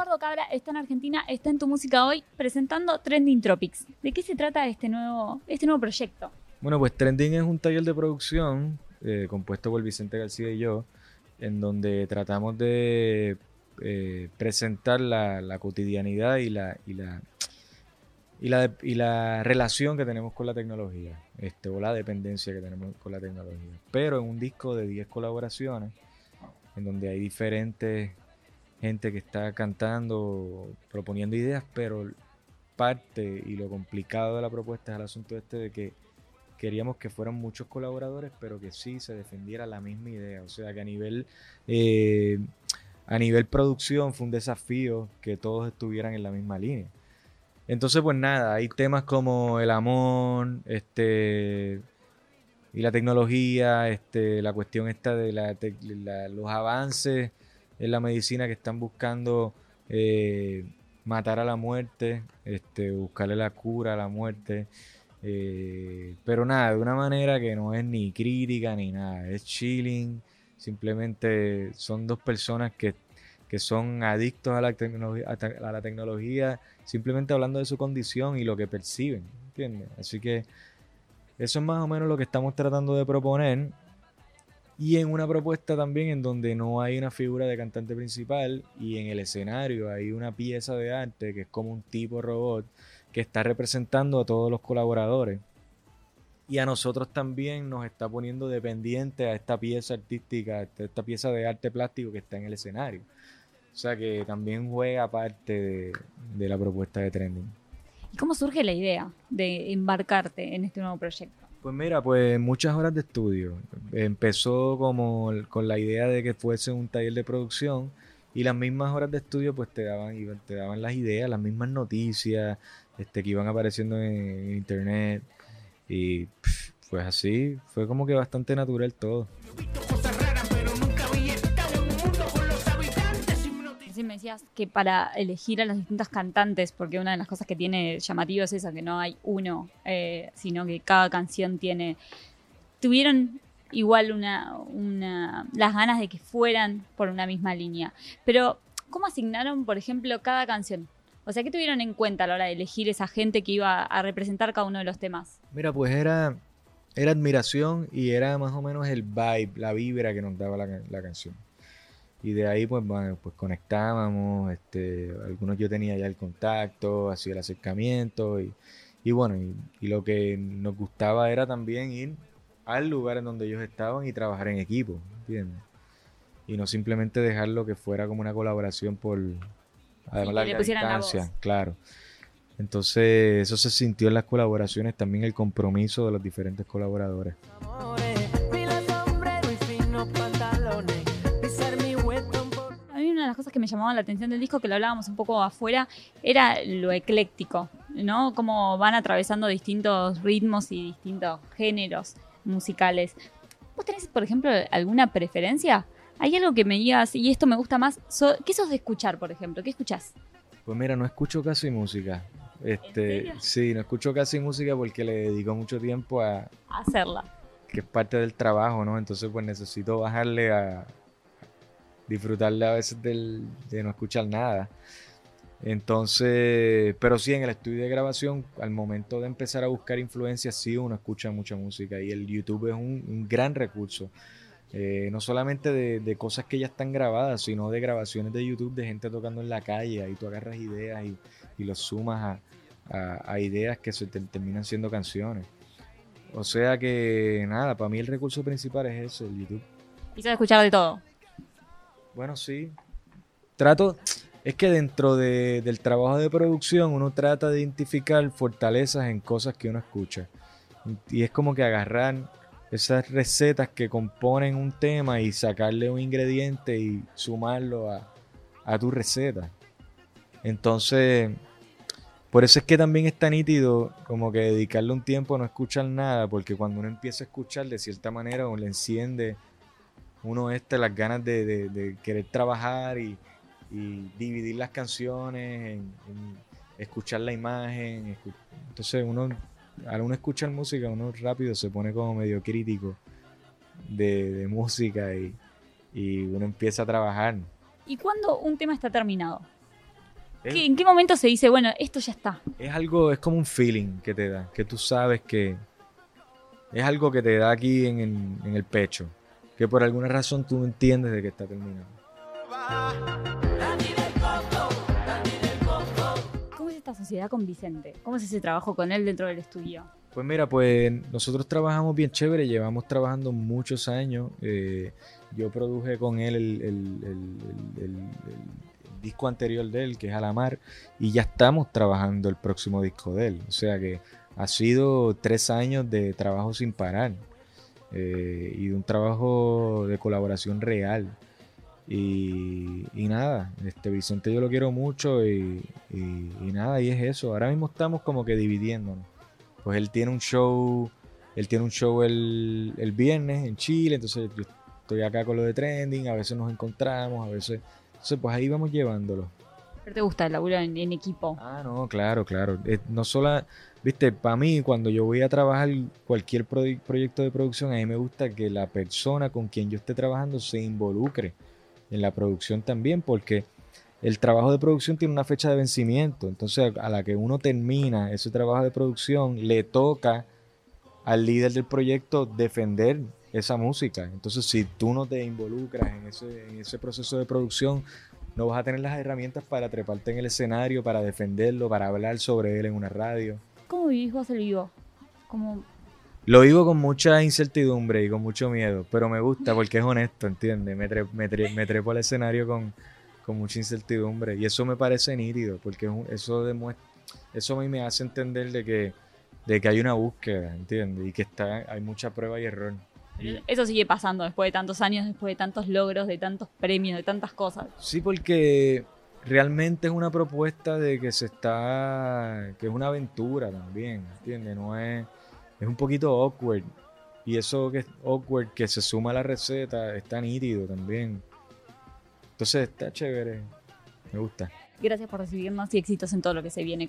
Eduardo Cabra está en Argentina, está en Tu Música Hoy presentando Trending Tropics. ¿De qué se trata este nuevo, este nuevo proyecto? Bueno, pues Trending es un taller de producción eh, compuesto por Vicente García y yo, en donde tratamos de eh, presentar la, cotidianidad y la, y la, y la, y la relación que tenemos con la tecnología, este, o la dependencia que tenemos con la tecnología. Pero en un disco de 10 colaboraciones, en donde hay diferentes gente que está cantando, proponiendo ideas, pero parte y lo complicado de la propuesta es el asunto este de que queríamos que fueran muchos colaboradores, pero que sí se defendiera la misma idea. O sea, que a nivel, eh, a nivel producción fue un desafío que todos estuvieran en la misma línea. Entonces, pues nada, hay temas como el amor, este y la tecnología, este, la cuestión esta de los avances en la medicina que están buscando eh, matar a la muerte, este, buscarle la cura a la muerte. Eh, pero nada, de una manera que no es ni crítica ni nada, es chilling. Simplemente son dos personas que, son adictos a la, a la tecnología, simplemente hablando de su condición y lo que perciben. ¿Entiendes? Así que eso es más o menos lo que estamos tratando de proponer y en una propuesta también en donde no hay una figura de cantante principal y en el escenario hay una pieza de arte que es como un tipo robot que está representando a todos los colaboradores. Y a nosotros también nos está poniendo dependiente a esta pieza artística, a esta pieza de arte plástico que está en el escenario. O sea que también juega parte de, la propuesta de Trending. ¿Y cómo surge la idea de embarcarte en este nuevo proyecto? Pues mira, pues muchas horas de estudio. Empezó como con la idea de que fuese un taller de producción y las mismas horas de estudio pues te daban, te daban las ideas, las mismas noticias este, que iban apareciendo en, internet y pues así, fue como que bastante natural todo. Decías que para elegir a las distintas cantantes, porque una de las cosas que tiene llamativo es esa, que no hay uno, eh, sino que cada canción tiene... Tuvieron igual una, una, las ganas de que fueran por una misma línea. Pero, ¿cómo asignaron, por ejemplo, cada canción? O sea, ¿qué tuvieron en cuenta a la hora de elegir esa gente que iba a representar cada uno de los temas? Mira, pues era, era admiración y era más o menos el vibe, la vibra que nos daba la canción y de ahí pues, bueno, pues conectábamos, este, algunos yo tenía ya el contacto, hacía el acercamiento y, y bueno, y, lo que nos gustaba era también ir al lugar en donde ellos estaban y trabajar en equipo, ¿entiendes? Y no simplemente dejarlo que fuera como una colaboración por además la distancia, claro. Entonces, eso se sintió en las colaboraciones, también el compromiso de los diferentes colaboradores. Cosas que me llamaban la atención del disco, que lo hablábamos un poco afuera, era lo ecléctico, ¿no? Cómo van atravesando distintos ritmos y distintos géneros musicales. ¿Vos tenés, por ejemplo, alguna preferencia? ¿Hay algo que me digas, y esto me gusta más? ¿Qué sos de escuchar, por ejemplo? ¿Qué escuchás? Pues mira, no escucho casi música. Este, sí, no escucho casi música porque le dedico mucho tiempo a, a hacerla. Que es parte del trabajo, ¿no? Entonces, pues necesito bajarle a, disfrutarle a veces de no escuchar nada. Entonces, pero sí, en el estudio de grabación, al momento de empezar a buscar influencias, sí uno escucha mucha música y el YouTube es un, gran recurso. Eh, no solamente de, cosas que ya están grabadas, sino de grabaciones de YouTube de gente tocando en la calle. Ahí tú agarras ideas y, y los sumas a, ideas que se terminan siendo canciones. O sea que nada, para mí el recurso principal es eso, el YouTube. Y sabes escuchar de todo. Bueno, sí. Trato, es que dentro del trabajo de producción uno trata de identificar fortalezas en cosas que uno escucha. Y es como que agarrar esas recetas que componen un tema y sacarle un ingrediente y sumarlo a, tu receta. Entonces, por eso es que también está nítido como que dedicarle un tiempo a no escuchar nada, porque cuando uno empieza a escuchar de cierta manera o le enciende uno este, las ganas de, querer trabajar y, dividir las canciones, en, escuchar la imagen. Entonces uno, al uno escuchar música, uno rápido se pone como medio crítico de, música y, y uno empieza a trabajar. ¿Y cuando un tema está terminado? ¿Qué- ¿En qué momento se dice, bueno, esto ya está? Es algo, es como un feeling que te da, que tú sabes que es algo que te da aquí en el, en el pecho, que por alguna razón tú entiendes de que está terminando. ¿Cómo es esta sociedad con Vicente? ¿Cómo es ese trabajo con él dentro del estudio? Pues mira, pues nosotros trabajamos bien chévere, llevamos trabajando muchos años. eh, yo produje con él el, el- el- el- disco anterior de él, que es Alamar, y ya estamos trabajando el próximo disco de él. O sea que ha sido tres años de trabajo sin parar eh, y de un trabajo de colaboración real. Y, nada, este Vicente yo lo quiero mucho y nada, y es eso. Ahora mismo estamos como que dividiéndonos pues él tiene un show, él tiene un show el, el viernes en Chile, entonces yo estoy acá con lo de trending, a veces nos encontramos, a veces, entonces pues ahí vamos llevándolo. ¿Pero te gusta el laburo en, equipo? Ah, no, claro, claro. Eh, no solo, viste, para mí cuando yo voy a trabajar cualquier proy- proyecto de producción, a mí me gusta que la persona con quien yo esté trabajando se involucre en la producción también, porque el trabajo de producción tiene una fecha de vencimiento. Entonces, a la que uno termina ese trabajo de producción, le toca al líder del proyecto defender esa música. Entonces, si tú no te involucras en ese, en ese proceso de producción, no vas a tener las herramientas para treparte en el escenario, para defenderlo, para hablar sobre él en una radio. ¿Cómo vivís vos el vivo? Como, Lo vivo con mucha incertidumbre y con mucho miedo, pero me gusta porque es honesto, ¿entiendes? Me, tre- me, tre- me trepo al escenario con, con mucha incertidumbre y eso me parece nítido porque eso demuestra, eso a mí me hace entender de que, de que hay una búsqueda, ¿entiendes? Y que está, hay mucha prueba y error. Eso sigue pasando después de tantos años, después de tantos logros, de tantos premios, de tantas cosas. Sí, porque realmente es una propuesta de que se está, que es una aventura también, ¿entiendes? No es, es un poquito awkward. Y eso que es awkward, que se suma a la receta, está nítido también. Entonces está chévere. Me gusta. Gracias por recibirnos y éxitos en todo lo que se viene.